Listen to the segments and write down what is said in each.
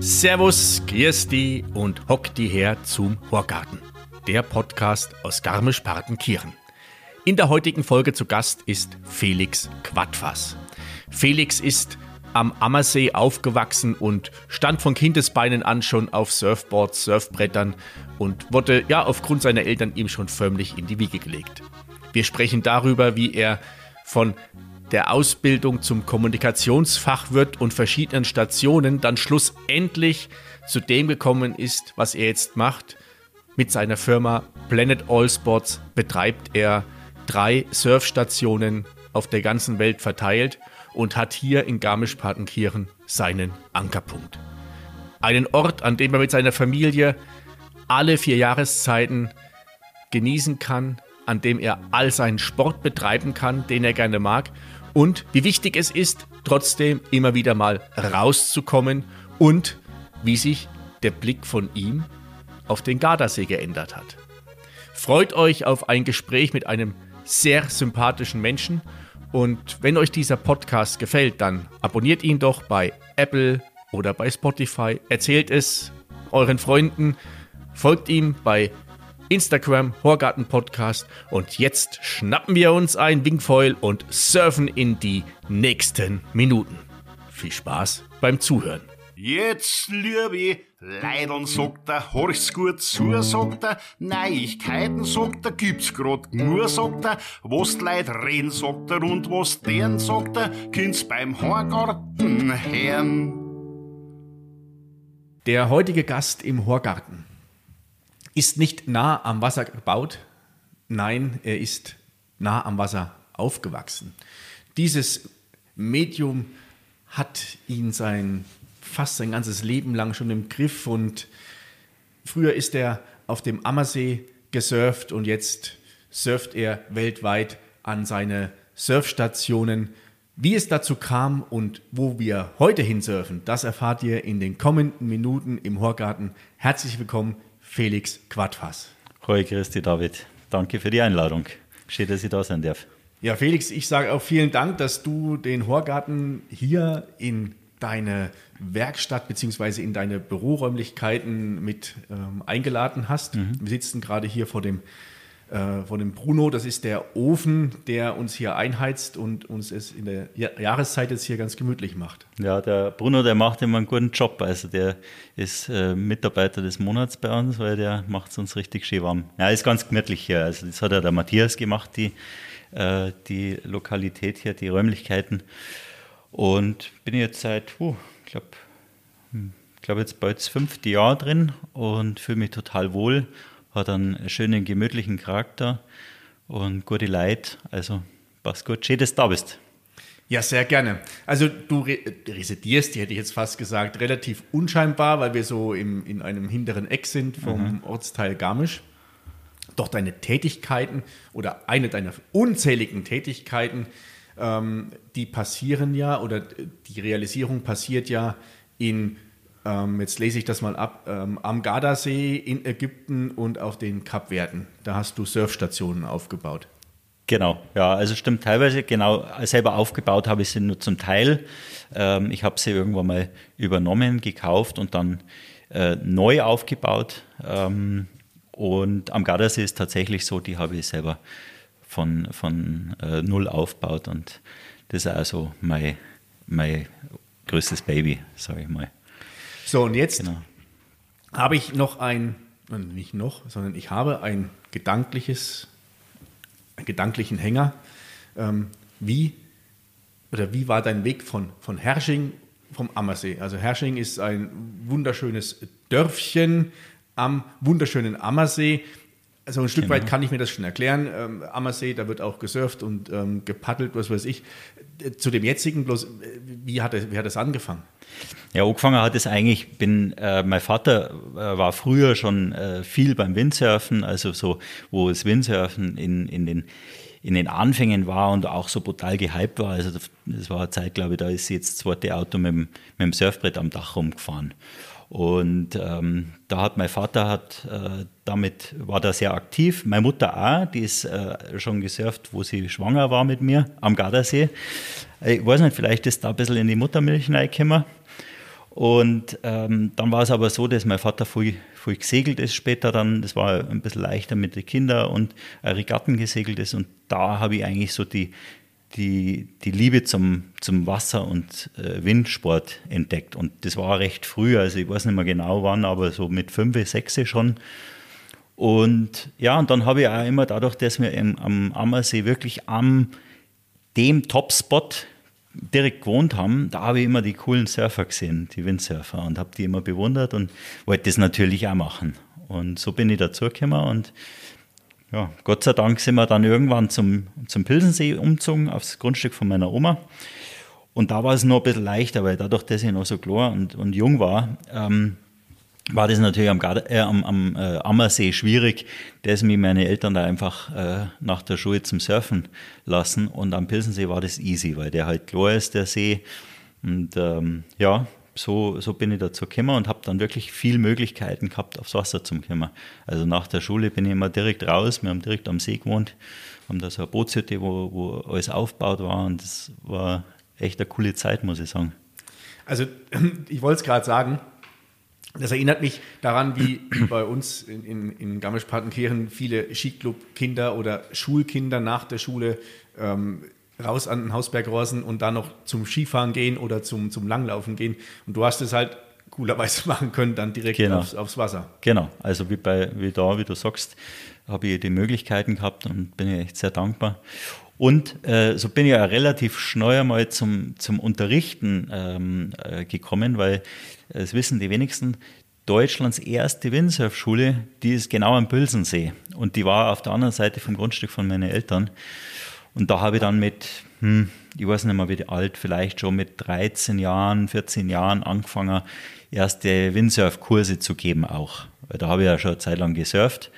Servus, Kirsti und hock die her zum Horgarten, der Podcast aus Garmisch-Partenkirchen. In der heutigen Folge zu Gast ist Felix Quadfass. Felix ist am Ammersee aufgewachsen und stand von Kindesbeinen an schon auf Surfboards, Surfbrettern und wurde ja aufgrund seiner Eltern ihm schon förmlich in die Wiege gelegt. Wir sprechen darüber, wie er von der Ausbildung zum Kommunikationsfachwirt und verschiedenen Stationen dann schlussendlich zu dem gekommen ist, was er jetzt macht. Mit seiner Firma Planet All Sports betreibt er drei Surfstationen auf der ganzen Welt verteilt und hat hier in Garmisch-Partenkirchen seinen Ankerpunkt. Einen Ort, an dem er mit seiner Familie alle vier Jahreszeiten genießen kann, an dem er all seinen Sport betreiben kann, den er gerne mag und wie wichtig es ist, trotzdem immer wieder mal rauszukommen und wie sich der Blick von ihm auf den Gardasee geändert hat. Freut euch auf ein Gespräch mit einem sehr sympathischen Menschen und wenn euch dieser Podcast gefällt, dann abonniert ihn doch bei Apple oder bei Spotify, erzählt es euren Freunden, folgt ihm bei Instagram, Horgarten Podcast. Und jetzt schnappen wir uns ein Wingfoil und surfen in die nächsten Minuten. Viel Spaß beim Zuhören. Jetzt, liebe Leidern, sagt er, horch's gut zu, sagt er, Neuigkeiten, sagt er, gibt's grad nur, sagt er, was Leute reden, sagt er, und was deren, sagt er, kind's beim Horgarten hören. Der heutige Gast im Horgarten ist nicht nah am Wasser gebaut, nein, er ist nah am Wasser aufgewachsen. Dieses Medium hat ihn sein fast sein ganzes Leben lang schon im Griff und früher ist er auf dem Ammersee gesurft und jetzt surft er weltweit an seine Surfstationen. Wie es dazu kam und wo wir heute hinsurfen, das erfahrt ihr in den kommenden Minuten im Horgarten. Herzlich willkommen, Felix Quadfass. Hoi, Christi David. Danke für die Einladung. Schön, dass ich da sein darf. Ja, Felix, ich sage auch vielen Dank, dass du den Horgarten hier in deine Werkstatt bzw. in deine Büroräumlichkeiten mit ähm, eingeladen hast. Mhm. Wir sitzen gerade hier vor dem äh, von dem Bruno. Das ist der Ofen, der uns hier einheizt und uns es in der Jahreszeit jetzt hier ganz gemütlich macht. Ja, der Bruno, der macht immer einen guten Job. Also der ist äh, Mitarbeiter des Monats bei uns, weil der macht es uns richtig schön warm. Ja, ist ganz gemütlich hier. Also das hat ja der Matthias gemacht, die, äh, die Lokalität hier, die Räumlichkeiten. Und bin jetzt seit, uh, glaube, hm, ich glaube jetzt bald das fünfte Jahr drin und fühle mich total wohl hat einen schönen, gemütlichen Charakter und gute Leute. Also passt gut. Schön, dass du da bist. Ja, sehr gerne. Also du re residierst, die hätte ich jetzt fast gesagt, relativ unscheinbar, weil wir so im, in einem hinteren Eck sind vom mhm. Ortsteil Garmisch. Doch deine Tätigkeiten oder eine deiner unzähligen Tätigkeiten, ähm, die passieren ja oder die Realisierung passiert ja in ähm, jetzt lese ich das mal ab. Ähm, am Gardasee in Ägypten und auf den Kapverden. Da hast du Surfstationen aufgebaut. Genau, ja, also stimmt teilweise, genau, selber aufgebaut habe ich sie nur zum Teil. Ähm, ich habe sie irgendwann mal übernommen, gekauft und dann äh, neu aufgebaut. Ähm, und am Gardasee ist tatsächlich so, die habe ich selber von, von äh, null aufgebaut und das ist also mein, mein größtes Baby, sage ich mal. So, und jetzt genau. habe ich noch ein, nicht noch, sondern ich habe ein gedankliches, einen gedanklichen Hänger. Ähm, wie oder wie war dein Weg von, von Hersching vom Ammersee? Also Hersching ist ein wunderschönes Dörfchen am wunderschönen Ammersee. Also ein Stück genau. weit kann ich mir das schon erklären. Ähm, Ammersee, da wird auch gesurft und ähm, gepaddelt, was weiß ich. Äh, zu dem jetzigen bloß, äh, wie hat, das, wie hat das angefangen? Ja, angefangen hat es eigentlich, bin, äh, mein Vater äh, war früher schon äh, viel beim Windsurfen, also so, wo das Windsurfen in, in, den, in den Anfängen war und auch so brutal gehypt war. Also das war eine Zeit, glaube ich, da ist jetzt das zweite Auto mit dem, mit dem Surfbrett am Dach rumgefahren. Und ähm, da hat mein Vater hat äh, damit war da sehr aktiv. Meine Mutter auch, die ist äh, schon gesurft, wo sie schwanger war mit mir am Gardasee. Ich weiß nicht, vielleicht ist da ein bisschen in die Muttermilch reingekommen. Und ähm, dann war es aber so, dass mein Vater viel, viel gesegelt ist später dann. Das war ein bisschen leichter mit den Kindern und Regatten gesegelt ist. Und da habe ich eigentlich so die, die, die Liebe zum, zum Wasser- und äh, Windsport entdeckt. Und das war recht früh, also ich weiß nicht mehr genau wann, aber so mit fünf, sechs schon. Und ja, und dann habe ich auch immer dadurch, dass wir im, am Ammersee wirklich am dem Topspot direkt gewohnt haben, da habe ich immer die coolen Surfer gesehen, die Windsurfer, und habe die immer bewundert und wollte das natürlich auch machen. Und so bin ich dazugekommen und ja, Gott sei Dank sind wir dann irgendwann zum, zum Pilsensee umgezogen, aufs Grundstück von meiner Oma. Und da war es noch ein bisschen leichter, weil dadurch, dass ich noch so klar und, und jung war, ähm, war das natürlich am, äh, am, am äh, Ammersee schwierig, dass mich meine Eltern da einfach äh, nach der Schule zum Surfen lassen. Und am Pilsensee war das easy, weil der halt klar ist, der See. Und ähm, ja, so, so bin ich dazu gekommen und habe dann wirklich viele Möglichkeiten gehabt, aufs Wasser zu kommen. Also nach der Schule bin ich immer direkt raus. Wir haben direkt am See gewohnt, haben da so eine Bootshütte, wo, wo alles aufgebaut war. Und das war echt eine coole Zeit, muss ich sagen. Also, ich wollte es gerade sagen, das erinnert mich daran, wie bei uns in, in, in Garmisch-Partenkirchen viele Skiclub-Kinder oder Schulkinder nach der Schule ähm, raus an den Hausberg rosen und dann noch zum Skifahren gehen oder zum, zum Langlaufen gehen. Und du hast es halt coolerweise machen können, dann direkt genau. aufs, aufs, Wasser. Genau, also wie, bei, wie da, wie du sagst, habe ich die Möglichkeiten gehabt und bin ich echt sehr dankbar. Und äh, so bin ich ja relativ schnell einmal zum, zum Unterrichten ähm, äh, gekommen, weil äh, das wissen die wenigsten. Deutschlands erste Windsurfschule, die ist genau am Bülsensee. Und die war auf der anderen Seite vom Grundstück von meinen Eltern. Und da habe ich dann mit, hm, ich weiß nicht mehr wie alt, vielleicht schon mit 13 Jahren, 14 Jahren angefangen, erste Windsurfkurse zu geben auch. Weil da habe ich ja schon eine Zeit lang gesurft.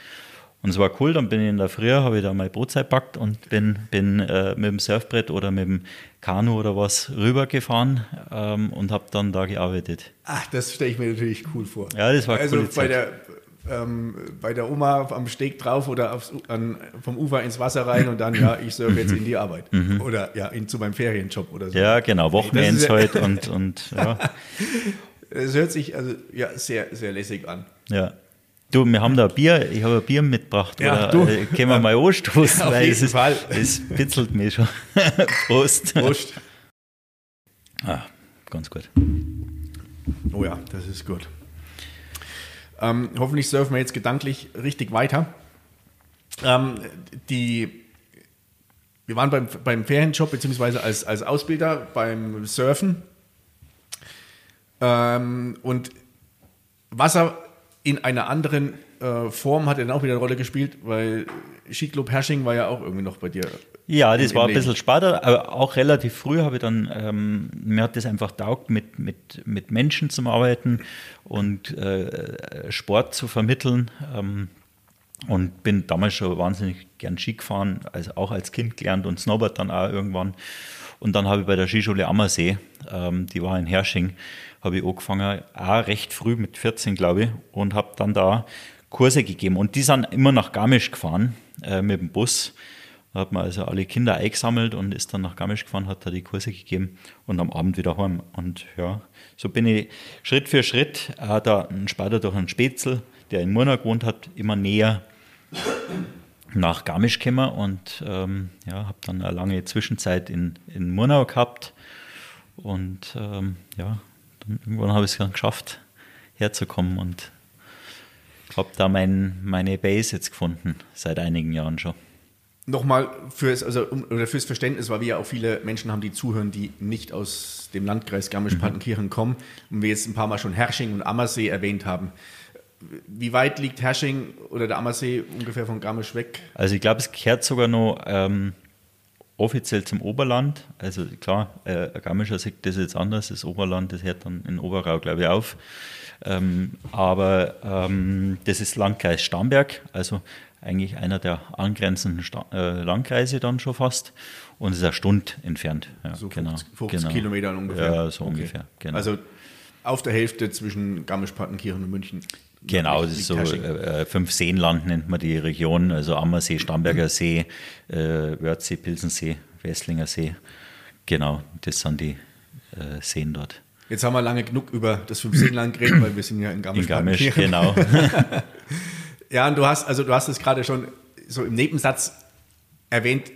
Und es war cool, dann bin ich in der Früh, habe ich da meine Brotzeit packt und bin, bin äh, mit dem Surfbrett oder mit dem Kanu oder was rübergefahren ähm, und habe dann da gearbeitet. Ach, das stelle ich mir natürlich cool vor. Ja, das war also coole bei der ähm, bei der Oma am Steg drauf oder aufs, an, vom Ufer ins Wasser rein und dann, ja, ich surfe jetzt in die Arbeit. Mhm. Oder ja, in, zu meinem Ferienjob oder so. Ja, genau, Wochenends heute und, und ja. Es hört sich also ja sehr, sehr lässig an. Ja. Du, wir haben da Bier, ich habe ein Bier mitgebracht. Ja, oder, du. Äh, können wir mal anstoßen, Auf weil es, Fall. es bitzelt mich schon. Prost. Prost. Ah, ganz gut. Oh ja, das ist gut. Ähm, hoffentlich surfen wir jetzt gedanklich richtig weiter. Ähm, die, wir waren beim, beim Ferienjob beziehungsweise als, als Ausbilder beim Surfen. Ähm, und Wasser in einer anderen äh, Form hat dann auch wieder eine Rolle gespielt, weil Skiclub Hersching war ja auch irgendwie noch bei dir. Ja, das war ein bisschen später, aber auch relativ früh habe ich dann, ähm, mir hat das einfach taugt, mit, mit, mit Menschen zu arbeiten und äh, Sport zu vermitteln. Ähm, und bin damals schon wahnsinnig gern Ski gefahren, also auch als Kind gelernt und Snowboard dann auch irgendwann. Und dann habe ich bei der Skischule Ammersee, ähm, die war in Hersching, habe ich angefangen, auch recht früh mit 14, glaube ich, und habe dann da Kurse gegeben. Und die sind immer nach Garmisch gefahren äh, mit dem Bus. Da hat man also alle Kinder eingesammelt und ist dann nach Garmisch gefahren, hat da die Kurse gegeben und am Abend wieder heim. Und ja, so bin ich Schritt für Schritt äh, da ein Spader durch einen Spätzl, der in Murnau gewohnt hat, immer näher nach Garmisch gekommen und ähm, ja, habe dann eine lange Zwischenzeit in, in Murnau gehabt. Und ähm, ja, dann irgendwann habe ich es dann geschafft, herzukommen und habe da mein, meine Base jetzt gefunden, seit einigen Jahren schon. Nochmal fürs, also, oder fürs Verständnis, weil wir ja auch viele Menschen haben, die zuhören, die nicht aus dem Landkreis Garmisch-Partenkirchen mhm. kommen und wir jetzt ein paar Mal schon Hersching und Ammersee erwähnt haben. Wie weit liegt Hersching oder der Ammersee ungefähr von Garmisch weg? Also ich glaube, es gehört sogar noch ähm, offiziell zum Oberland. Also klar, äh, Garmischer sieht das jetzt anders. Das Oberland, das hört dann in Oberau, glaube ich, auf. Ähm, aber ähm, das ist Landkreis Starnberg, also eigentlich einer der angrenzenden Sta äh, Landkreise dann schon fast. Und es ist eine Stunde entfernt. Ja, so 50, genau. 50 genau. Kilometer ungefähr. Ja, so okay. ungefähr. Genau. Also auf der Hälfte zwischen Garmisch-Partenkirchen und München. Genau, das ist so äh, fünf Seenland nennt man die Region, also Ammersee, Starnberger See, äh, Wörthsee, Pilsensee, Wesslinger See. Genau, das sind die äh, Seen dort. Jetzt haben wir lange genug über das Fünfseenland geredet, weil wir sind ja in Garmisch. In Garmisch, genau. ja, und du hast, also du hast es gerade schon so im Nebensatz erwähnt,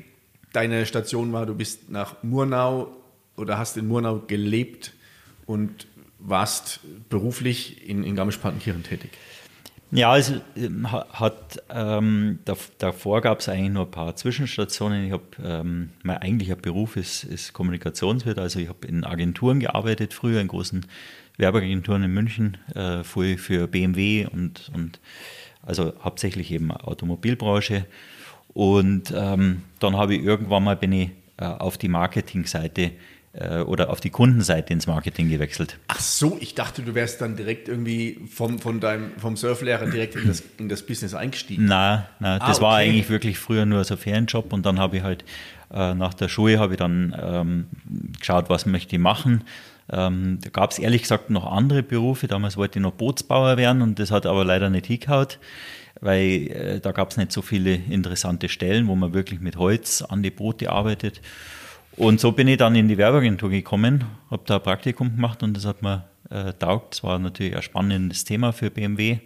deine Station war, du bist nach Murnau oder hast in Murnau gelebt und warst beruflich in, in Garmisch-Partenkirchen tätig. Ja, es ähm, hat, ähm, davor gab es eigentlich nur ein paar Zwischenstationen. Ich habe, ähm, mein eigentlicher Beruf ist, ist Kommunikationswirt, also ich habe in Agenturen gearbeitet, früher in großen Werbeagenturen in München, äh, für BMW und, und also hauptsächlich eben Automobilbranche. Und ähm, dann habe ich irgendwann mal bin ich äh, auf die Marketingseite oder auf die Kundenseite ins Marketing gewechselt. Ach so, ich dachte, du wärst dann direkt irgendwie vom, von deinem, vom Surflehrer direkt in das, in das Business eingestiegen. Nein, nein ah, das okay. war eigentlich wirklich früher nur so ein Ferienjob und dann habe ich halt äh, nach der Schule habe ich dann ähm, geschaut, was möchte ich machen. Ähm, da gab es ehrlich gesagt noch andere Berufe. Damals wollte ich noch Bootsbauer werden und das hat aber leider nicht hingehauen, weil äh, da gab es nicht so viele interessante Stellen, wo man wirklich mit Holz an die Boote arbeitet. Und so bin ich dann in die Werbeagentur gekommen, habe da ein Praktikum gemacht und das hat mir äh, taugt. Das war natürlich ein spannendes Thema für BMW.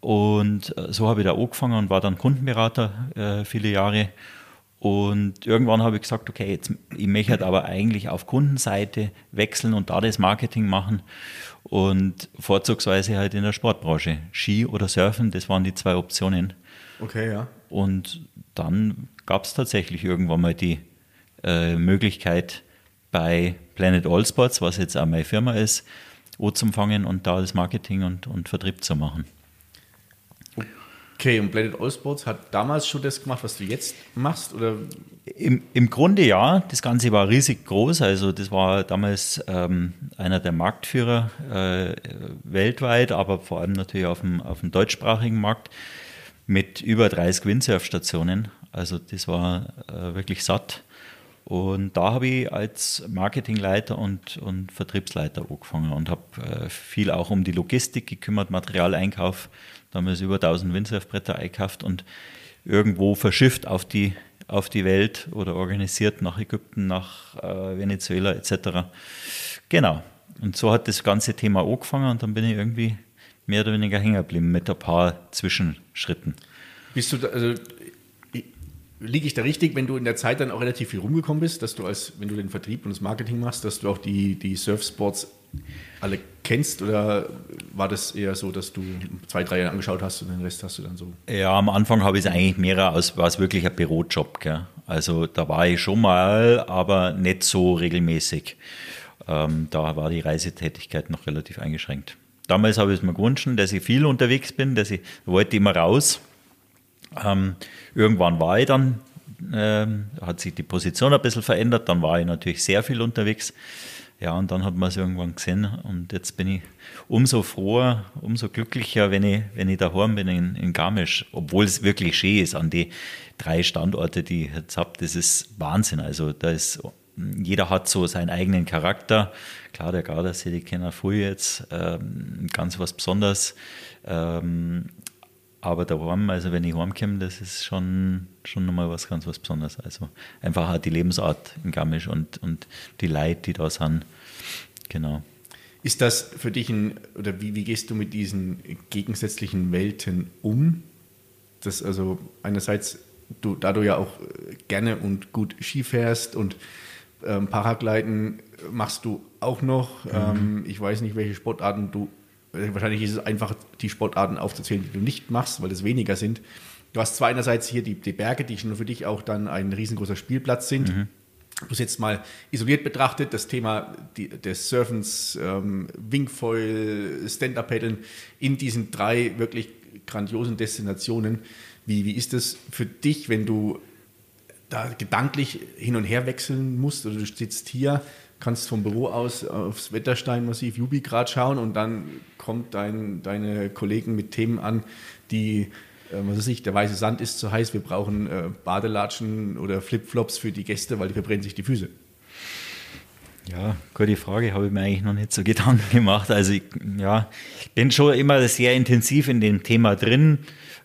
Und äh, so habe ich da angefangen und war dann Kundenberater äh, viele Jahre. Und irgendwann habe ich gesagt, okay, jetzt, ich möchte halt aber eigentlich auf Kundenseite wechseln und da das Marketing machen. Und vorzugsweise halt in der Sportbranche. Ski oder Surfen, das waren die zwei Optionen. Okay, ja. Und dann gab es tatsächlich irgendwann mal die äh, Möglichkeit bei Planet All Sports, was jetzt auch meine Firma ist, anzufangen und da das Marketing und, und Vertrieb zu machen. Okay, und Planet All Sports hat damals schon das gemacht, was du jetzt machst? Oder? Im, Im Grunde ja. Das Ganze war riesig groß. Also, das war damals ähm, einer der Marktführer äh, weltweit, aber vor allem natürlich auf dem, auf dem deutschsprachigen Markt mit über 30 Windsurfstationen. Also, das war äh, wirklich satt. Und da habe ich als Marketingleiter und, und Vertriebsleiter angefangen und habe äh, viel auch um die Logistik gekümmert, Materialeinkauf. Da haben wir über 1000 Windsurfbretter eingekauft und irgendwo verschifft auf die, auf die Welt oder organisiert nach Ägypten, nach äh, Venezuela etc. Genau. Und so hat das ganze Thema angefangen und dann bin ich irgendwie mehr oder weniger hängen geblieben mit ein paar Zwischenschritten. Bist du, da, also liege ich da richtig, wenn du in der Zeit dann auch relativ viel rumgekommen bist, dass du als, wenn du den Vertrieb und das Marketing machst, dass du auch die, die Surfsports alle kennst oder war das eher so, dass du zwei, drei Jahre angeschaut hast und den Rest hast du dann so? Ja, am Anfang habe ich es eigentlich mehr aus, war es wirklich ein Bürojob. Gell? Also da war ich schon mal, aber nicht so regelmäßig. Ähm, da war die Reisetätigkeit noch relativ eingeschränkt. Damals habe ich es mir gewünscht, dass ich viel unterwegs bin, dass ich wollte immer raus ähm, irgendwann war ich dann, ähm, hat sich die Position ein bisschen verändert, dann war ich natürlich sehr viel unterwegs. Ja, und dann hat man es irgendwann gesehen und jetzt bin ich umso froher, umso glücklicher, wenn ich, wenn ich daheim bin in, in Garmisch, obwohl es wirklich schön ist an die drei Standorte, die ich jetzt habe. Das ist Wahnsinn. Also da ist, jeder hat so seinen eigenen Charakter. Klar, der Gardasee, die kennen früh jetzt, ähm, ganz was Besonderes. Ähm, aber daheim, also wenn ich heimkomme, das ist schon, schon nochmal was ganz was Besonderes. Also einfach auch die Lebensart in Garmisch und, und die Leute, die da sind. Genau. Ist das für dich ein, oder wie, wie gehst du mit diesen gegensätzlichen Welten um? Das also einerseits, du, da du ja auch gerne und gut Ski fährst und ähm, Paragliden machst du auch noch. Mhm. Ähm, ich weiß nicht, welche Sportarten du wahrscheinlich ist es einfach, die Sportarten aufzuzählen, die du nicht machst, weil es weniger sind. Du hast zwar einerseits hier die, die Berge, die schon für dich auch dann ein riesengroßer Spielplatz sind. Mhm. Bloß jetzt mal isoliert betrachtet, das Thema die, des Surfens, ähm, Wingfoil, Stand-Up-Paddeln in diesen drei wirklich grandiosen Destinationen. Wie, wie ist das für dich, wenn du da gedanklich hin und her wechseln musst oder du sitzt hier kannst vom Büro aus aufs Wettersteinmassiv Jubigrad schauen und dann kommt dein, deine Kollegen mit Themen an, die, äh, was weiß ich, der weiße Sand ist zu heiß, wir brauchen äh, Badelatschen oder Flipflops für die Gäste, weil die verbrennen sich die Füße. Ja, gute Frage, habe ich mir eigentlich noch nicht so Gedanken gemacht. Also ich ja, bin schon immer sehr intensiv in dem Thema drin.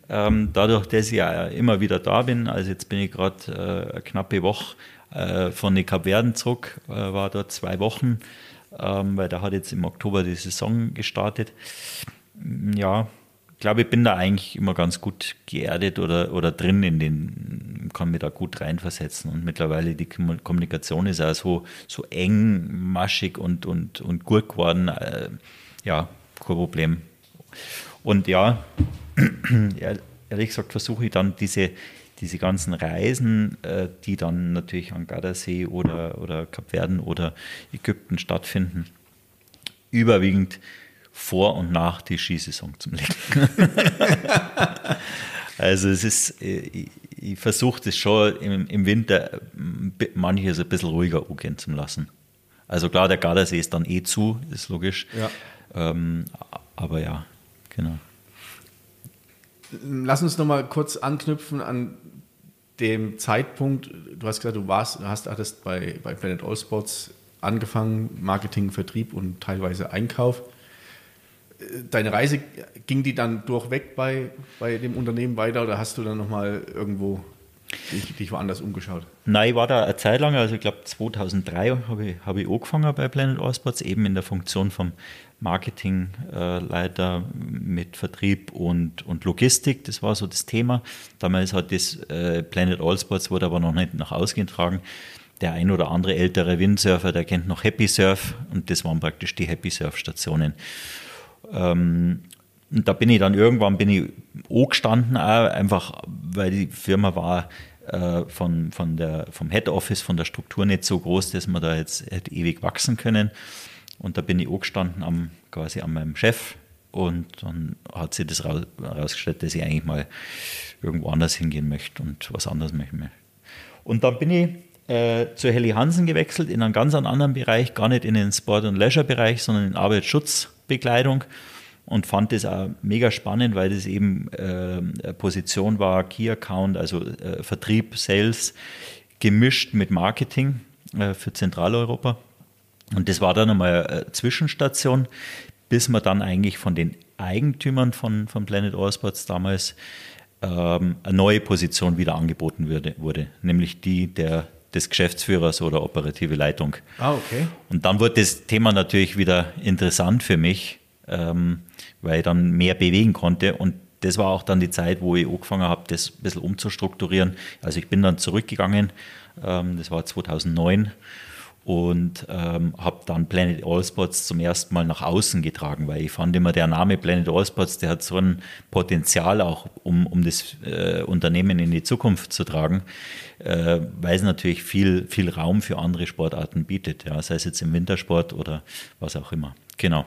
Ähm, dadurch, dass ich ja immer wieder da bin, also jetzt bin ich gerade äh, eine knappe Woche äh, von den Kapverden zurück, äh, war dort zwei Wochen, ähm, weil da hat jetzt im Oktober die Saison gestartet. Ja, glaube, ich bin da eigentlich immer ganz gut geerdet oder, oder drin in den, kann mich da gut reinversetzen. Und mittlerweile die Kommunikation ist auch so, so eng, maschig und, und, und gut geworden. Äh, ja, kein Problem. Und ja, ehrlich gesagt versuche ich dann diese, diese ganzen Reisen, äh, die dann natürlich an Gardasee oder, oder Kapverden oder Ägypten stattfinden, überwiegend vor und nach die Skisaison zum Legen. also es ist, äh, ich, ich versuche das schon im, im Winter manches ein bisschen ruhiger umgehen zu lassen. Also klar, der Gardasee ist dann eh zu, ist logisch. Ja. Ähm, aber ja, genau. Lass uns nochmal kurz anknüpfen an dem Zeitpunkt. Du hast gesagt, du warst, hast, hattest bei, bei Planet All Sports angefangen, Marketing, Vertrieb und teilweise Einkauf deine Reise, ging die dann durchweg bei, bei dem Unternehmen weiter oder hast du dann nochmal irgendwo dich, dich, woanders umgeschaut? Nein, ich war da eine Zeit lang, also ich glaube 2003 habe ich, hab ich angefangen bei Planet Allsports, eben in der Funktion vom Marketingleiter mit Vertrieb und, und Logistik. Das war so das Thema. Damals hat das äh, Planet Allsports, wurde aber noch nicht nach außen getragen. Der ein oder andere ältere Windsurfer, der kennt noch Happy Surf und das waren praktisch die Happy Surf Stationen. Ähm, und da bin ich dann irgendwann bin ich gestanden, einfach weil die Firma war äh, von, von der, vom Head Office, von der Struktur nicht so groß, dass man da jetzt hätte ewig wachsen können. Und da bin ich gestanden am, quasi an meinem Chef und dann hat sich das herausgestellt, dass ich eigentlich mal irgendwo anders hingehen möchte und was anderes möchte. Und dann bin ich äh, zu Helly Hansen gewechselt in einen ganz anderen Bereich, gar nicht in den Sport- und Leisure-Bereich, sondern in Arbeitsschutz Bekleidung und fand das auch mega spannend, weil das eben äh, Position war, Key Account, also äh, Vertrieb, Sales, gemischt mit Marketing äh, für Zentraleuropa. Und das war dann einmal eine Zwischenstation, bis man dann eigentlich von den Eigentümern von, von Planet Allsports damals ähm, eine neue Position wieder angeboten würde, wurde, nämlich die der des Geschäftsführers oder operative Leitung. Ah, okay. Und dann wurde das Thema natürlich wieder interessant für mich, ähm, weil ich dann mehr bewegen konnte. Und das war auch dann die Zeit, wo ich angefangen habe, das ein bisschen umzustrukturieren. Also ich bin dann zurückgegangen, ähm, das war 2009 und ähm, habe dann Planet Allsports zum ersten Mal nach außen getragen, weil ich fand immer, der Name Planet Allsports, der hat so ein Potenzial auch, um, um das äh, Unternehmen in die Zukunft zu tragen, äh, weil es natürlich viel, viel Raum für andere Sportarten bietet, ja, sei es jetzt im Wintersport oder was auch immer. Genau.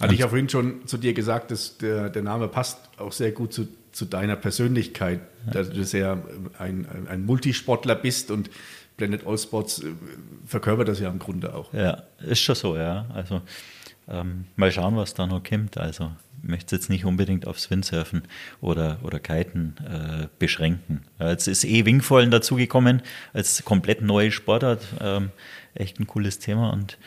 Hatte ich ja vorhin schon zu dir gesagt, dass der, der Name passt auch sehr gut zu, zu deiner Persönlichkeit, dass du sehr ein, ein Multisportler bist und Blended All Sports äh, verkörpert das ja im Grunde auch. Ja, ist schon so, ja. Also ähm, mal schauen, was da noch kommt. Also ich möchte jetzt nicht unbedingt aufs Windsurfen oder, oder Kiten äh, beschränken. Jetzt ist eh Wingfallen dazugekommen als komplett neue Sportart. Ähm, echt ein cooles Thema und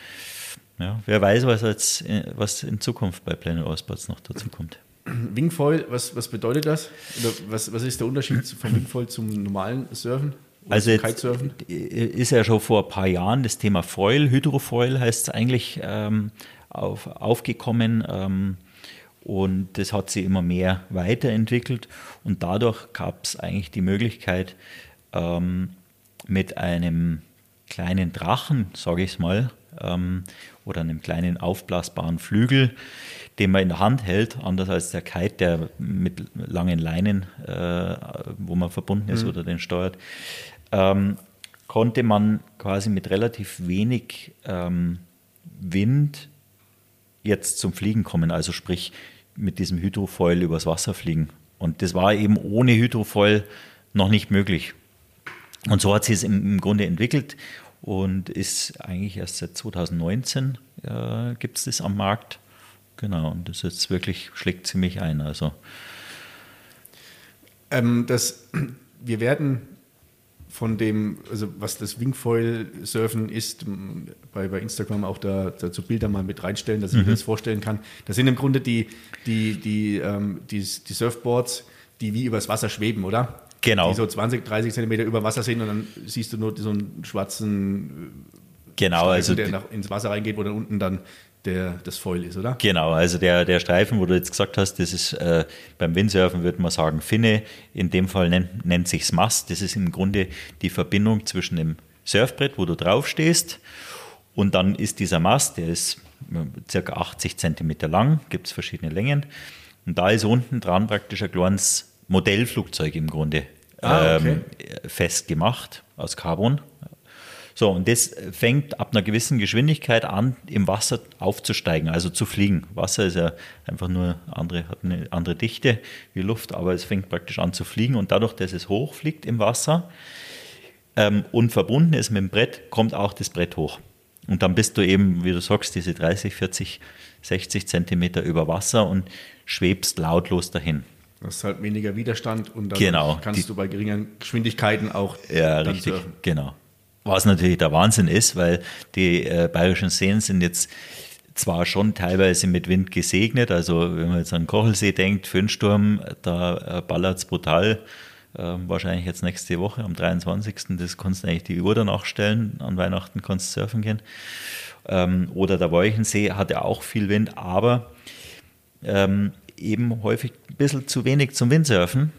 ja, wer weiß, was, jetzt, äh, was in Zukunft bei Planet All Sports noch dazu kommt. Wingfoil, was, was bedeutet das? Oder was, was ist der Unterschied vom Wingfoil zum normalen Surfen? Also jetzt ist ja schon vor ein paar Jahren das Thema Foil, Hydrofoil heißt es eigentlich, ähm, auf, aufgekommen. Ähm, und das hat sich immer mehr weiterentwickelt. Und dadurch gab es eigentlich die Möglichkeit, ähm, mit einem kleinen Drachen, sage ich es mal, ähm, oder einem kleinen aufblasbaren Flügel, den man in der Hand hält, anders als der Kite, der mit langen Leinen, äh, wo man verbunden ist mhm. oder den steuert, ähm, konnte man quasi mit relativ wenig ähm, Wind jetzt zum Fliegen kommen, also sprich mit diesem Hydrofoil übers Wasser fliegen. Und das war eben ohne Hydrofoil noch nicht möglich. Und so hat sich es im, Grunde entwickelt und ist eigentlich erst seit 2019 äh, gibt es das am Markt. Genau, und das jetzt wirklich schlägt ziemlich ein. Also. Ähm, das, wir werden von dem, also was das Wingfoil-Surfen ist, bei, bei Instagram auch da dazu Bilder mal mit reinstellen, dass ich mhm. mir das vorstellen kann. Das sind im Grunde die, die, die, ähm, die, die Surfboards, die wie übers Wasser schweben, oder? Genau. Die so 20, 30 Zentimeter über Wasser sind und dann siehst du nur so einen schwarzen Genau, Streifen, also der nach, ins Wasser reingeht, wo dann unten dann der, das Foil ist, oder? Genau, also der, der Streifen, wo du jetzt gesagt hast, das ist äh, beim Windsurfen würde man sagen Finne, in dem Fall nennt, nennt sich Mast. Das ist im Grunde die Verbindung zwischen dem Surfbrett, wo du drauf stehst, und dann ist dieser Mast, der ist äh, circa 80 Zentimeter lang, gibt es verschiedene Längen, und da ist unten dran praktisch ein kleines Modellflugzeug im Grunde ah, okay. ähm, festgemacht aus Carbon, so, und das fängt ab einer gewissen Geschwindigkeit an, im Wasser aufzusteigen, also zu fliegen. Wasser ist ja einfach nur andere, hat eine andere Dichte wie Luft, aber es fängt praktisch an zu fliegen und dadurch, dass es hochfliegt im Wasser ähm, und verbunden ist mit dem Brett, kommt auch das Brett hoch. Und dann bist du eben, wie du sagst, diese 30, 40, 60 Zentimeter über Wasser und schwebst lautlos dahin. Du hast halt weniger Widerstand und dann genau, kannst die, du bei geringen Geschwindigkeiten auch. Ja, richtig, surfen. genau. Was natürlich der Wahnsinn ist, weil die äh, bayerischen Seen sind jetzt zwar schon teilweise mit Wind gesegnet, also wenn man jetzt an Kochelsee denkt, Föhnsturm, da äh, ballert es brutal. Äh, wahrscheinlich jetzt nächste Woche am 23. Das kannst du eigentlich die Uhr danach stellen. An Weihnachten kannst du surfen gehen. Ähm, oder der Wolchensee hat ja auch viel Wind, aber ähm, eben häufig ein bisschen zu wenig zum Windsurfen.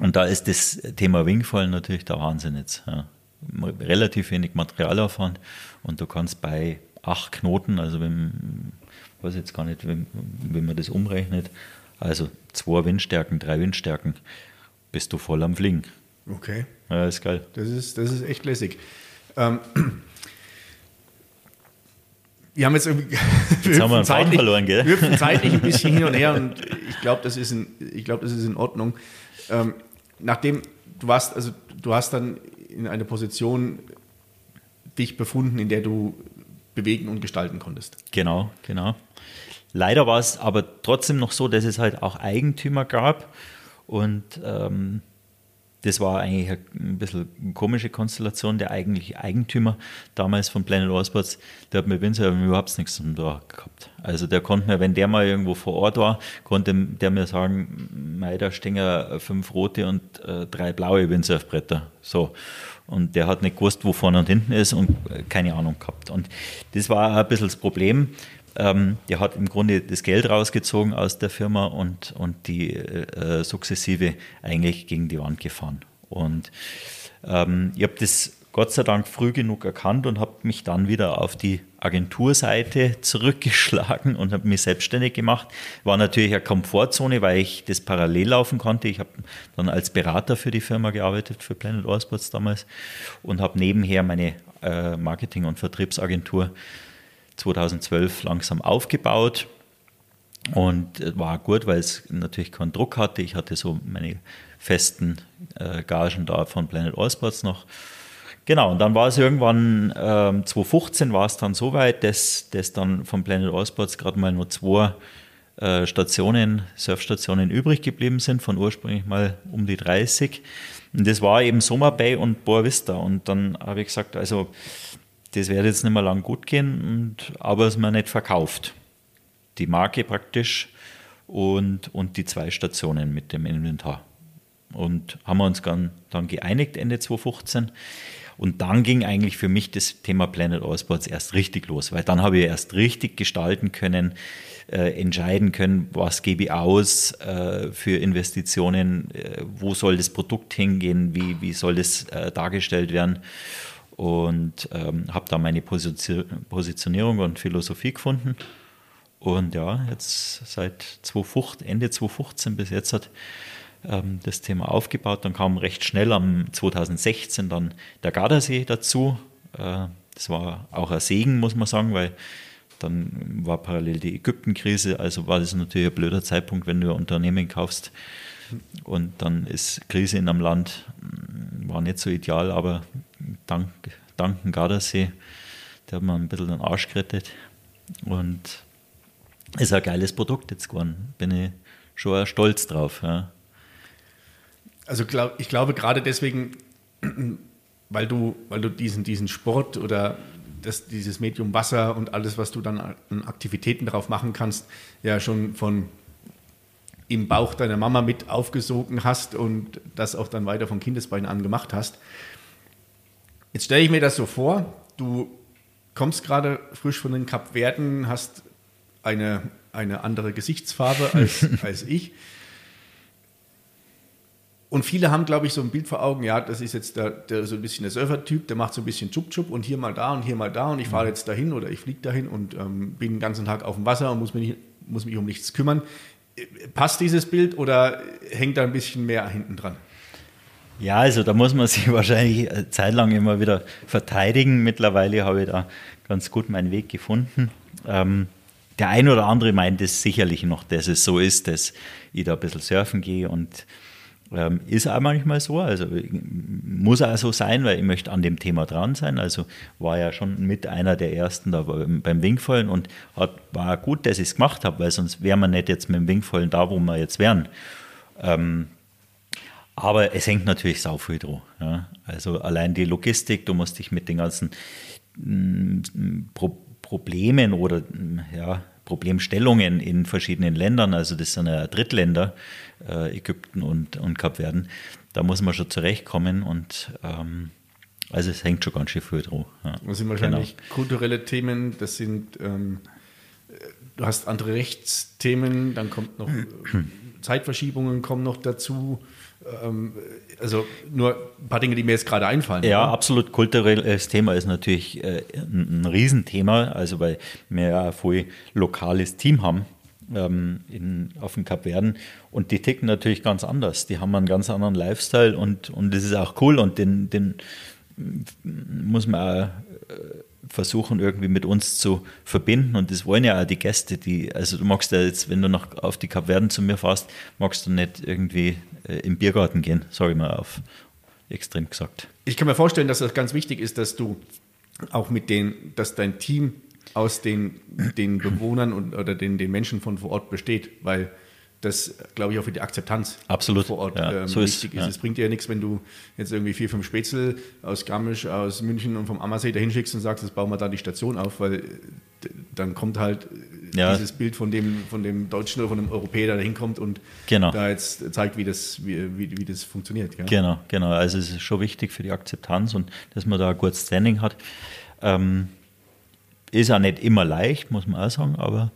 Und da ist das Thema Wingfallen natürlich der Wahnsinn jetzt. Relativ wenig Materialaufwand und du kannst bei acht Knoten, also wenn, ich weiß jetzt gar nicht, wenn, wenn man das umrechnet, also zwei Windstärken, drei Windstärken, bist du voll am Fliegen. Okay. Ja, ist geil. Das ist, das ist echt lässig. Ähm, wir haben jetzt irgendwie. Jetzt haben wir einen zeitlich, verloren, gell? Wir zeitlich ein bisschen hin und her und ich glaube, das, ist in, glaub, das ist in Ordnung. Ähm, nachdem du warst, also du hast dann in eine Position dich befunden, in der du bewegen und gestalten konntest. Genau, genau. Leider war es aber trotzdem noch so, dass es halt auch Eigentümer gab und ähm, das war eigentlich ein bisschen eine komische Konstellation. Der eigentliche Eigentümer damals von Planet All Sports, der hat mit Windsurfen überhaupt nichts zu tun gehabt. Also der konnte mir, wenn der mal irgendwo vor Ort war, konnte der mir sagen, mei, da stehen ja fünf rote und äh, drei blaue Windsurfbretter. So. Und der hat nicht gewusst, wo vorne und hinten ist und äh, keine Ahnung gehabt. Und das war ein bisschen das Problem. Ähm, der hat im Grunde das Geld rausgezogen aus der Firma und, und die äh, sukzessive eigentlich gegen die Wand gefahren. Und ähm, ich habe das Gott sei Dank früh genug erkannt und habe mich dann wieder auf die Agenturseite zurückgeschlagen und habe mich selbstständig gemacht. War natürlich eine Komfortzone, weil ich das parallel laufen konnte. Ich habe dann als Berater für die Firma gearbeitet, für Planet Allsports damals und habe nebenher meine äh, Marketing- und Vertriebsagentur 2012 langsam aufgebaut. Und war gut, weil es natürlich keinen Druck hatte. Ich hatte so meine festen äh, Gagen da von Planet Allsports noch. Genau, und dann war es irgendwann, ähm, 2015 war es dann so weit, dass, dass dann von Planet Allsports gerade mal nur zwei äh, Stationen, Surfstationen übrig geblieben sind, von ursprünglich mal um die 30. Und das war eben Summer Bay und Boa Vista. Und dann habe ich gesagt, also das wird jetzt nicht mehr lang gut gehen, und, aber es mir nicht verkauft. Die Marke praktisch und, und die zwei Stationen mit dem Inventar. Und haben wir uns dann, geeinigt Ende 2015. Und dann ging eigentlich für mich das Thema Planet All Sports erst richtig los, weil dann habe ich erst richtig gestalten können, äh, entscheiden können, was gebe ich aus äh, für Investitionen, äh, wo soll das Produkt hingehen, wie, wie soll das äh, dargestellt werden und ähm, habe da meine Positionierung und Philosophie gefunden. Und ja, jetzt seit 2015, Ende 2015 bis jetzt hat ähm, das Thema aufgebaut. Dann kam recht schnell am 2016 dann der Gardasee dazu. Äh, das war auch ein Segen, muss man sagen, weil dann war parallel die Ägyptenkrise, also war das natürlich ein blöder Zeitpunkt, wenn du ein Unternehmen kaufst und dann ist Krise in einem Land, war nicht so ideal, aber dank, dank dem Gardasee, der hat mir ein bisschen den Arsch gerettet. Und ist ein geiles Produkt jetzt geworden. Bin ich schon stolz drauf. Ja. Also glaub, ich glaube gerade deswegen weil du, weil du diesen, diesen Sport oder das, dieses Medium Wasser und alles, was du dann an Aktivitäten darauf machen kannst, ja schon von im Bauch deiner Mama mit aufgesogen hast und das auch dann weiter von Kindesbeinen an gemacht hast. Jetzt stelle ich mir das so vor, du kommst gerade frisch von den Kapverden, hast eine, eine andere Gesichtsfarbe als, als ich. Und viele haben, glaube ich, so ein Bild vor Augen, ja, das ist jetzt der, der so ein bisschen der Surfer-Typ, der macht so ein bisschen Chup-Chup und hier mal da und hier mal da und ich fahre jetzt dahin oder ich fliege dahin und ähm, bin den ganzen Tag auf dem Wasser und muss mich, nicht, muss mich um nichts kümmern. Passt dieses Bild oder hängt da ein bisschen mehr hinten dran? Ja, also da muss man sich wahrscheinlich zeitlang immer wieder verteidigen. Mittlerweile habe ich da ganz gut meinen Weg gefunden. Ähm, der ein oder andere meint es sicherlich noch, dass es so ist, dass ich da ein bisschen surfen gehe und ähm, ist auch manchmal so, also muss auch so sein, weil ich möchte an dem Thema dran sein. Also war ja schon mit einer der ersten da beim Wingfallen und hat, war gut, dass ich es gemacht habe, weil sonst wären wir nicht jetzt mit dem Wingfallen da, wo wir jetzt wären. Ähm, aber es hängt natürlich sau viel dran. Ja. Also allein die Logistik, du musst dich mit den ganzen mm, Pro Problemen oder mm, ja, Problemstellungen in verschiedenen Ländern, also das sind ja Drittländer, äh, Ägypten und, und Kapverden, da muss man schon zurechtkommen und ähm, also es hängt schon ganz schön viel dran. Ja. Das sind wahrscheinlich genau. kulturelle Themen, das sind, ähm, du hast andere Rechtsthemen, dann kommt noch Zeitverschiebungen kommen noch dazu. Ähm, also nur ein paar Dinge, die mir jetzt gerade einfallen. Ja, oder? absolut kulturelles Thema ist natürlich äh, ein Riesenthema, also weil wir ja ein voll lokales Team haben ähm, in, auf dem Kap Verden und die ticken natürlich ganz anders. Die haben einen ganz anderen Lifestyle und, und das ist auch cool und den, den muss man auch äh, versuchen, irgendwie mit uns zu verbinden. Und das wollen ja auch die Gäste, die, also du magst ja jetzt, wenn du noch auf die Kapverden zu mir fährst, magst du nicht irgendwie äh, im Biergarten gehen, sage ich mal auf extrem gesagt. Ich kann mir vorstellen, dass das ganz wichtig ist, dass du auch mit den, dass dein Team aus den, den Bewohnern und, oder den, den Menschen von vor Ort besteht, weil das, glaube ich, auch für die Akzeptanz Absolut. vor Ort ja, ähm, so wichtig ist. Ja. Es bringt dir ja nichts, wenn du jetzt irgendwie vier, fünf Spätzle aus Garmisch, aus München und vom Ammersee dahin schickst und sagst, jetzt bauen wir da die Station auf, weil dann kommt halt ja. dieses Bild von dem, von dem Deutschen oder von dem Europäer, der da hinkommt und genau. da jetzt zeigt, wie das, wie, wie, wie das funktioniert. Gell? Genau, genau. Also es ist schon wichtig für die Akzeptanz und dass man da ein gutes Standing hat. Ähm, ist auch nicht immer leicht, muss man auch sagen, aber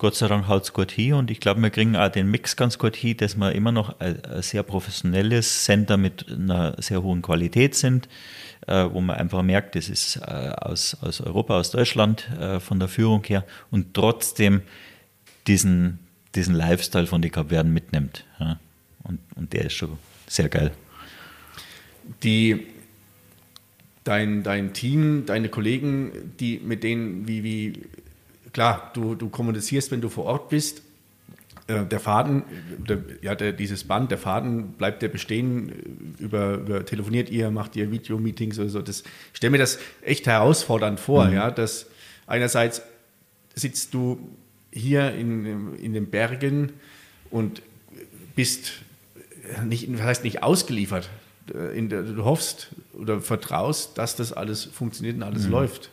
Gott sei Dank haut es gut hin und ich glaube, wir kriegen auch den Mix ganz gut hin, dass wir immer noch ein, ein sehr professionelles Center mit einer sehr hohen Qualität sind, äh, wo man einfach merkt, das ist äh, aus, aus Europa, aus Deutschland äh, von der Führung her und trotzdem diesen, diesen Lifestyle von den Kapverden mitnimmt. Ja. Und, und der ist schon sehr geil. Die dein, dein Team, deine Kollegen, die mit denen, wie, wie klar, du, du kommunizierst, wenn du vor Ort bist. Äh, der Faden, der, ja, der, dieses Band, der Faden bleibt der bestehen, äh, über, über telefoniert ihr, macht ihr Videomeetings oder so. Das, ich stelle mir das echt herausfordernd vor, mhm. ja, dass einerseits sitzt du hier in, in den Bergen und bist nicht, das heißt nicht ausgeliefert. Äh, der, du hoffst oder vertraust, dass das alles funktioniert und alles mhm. läuft.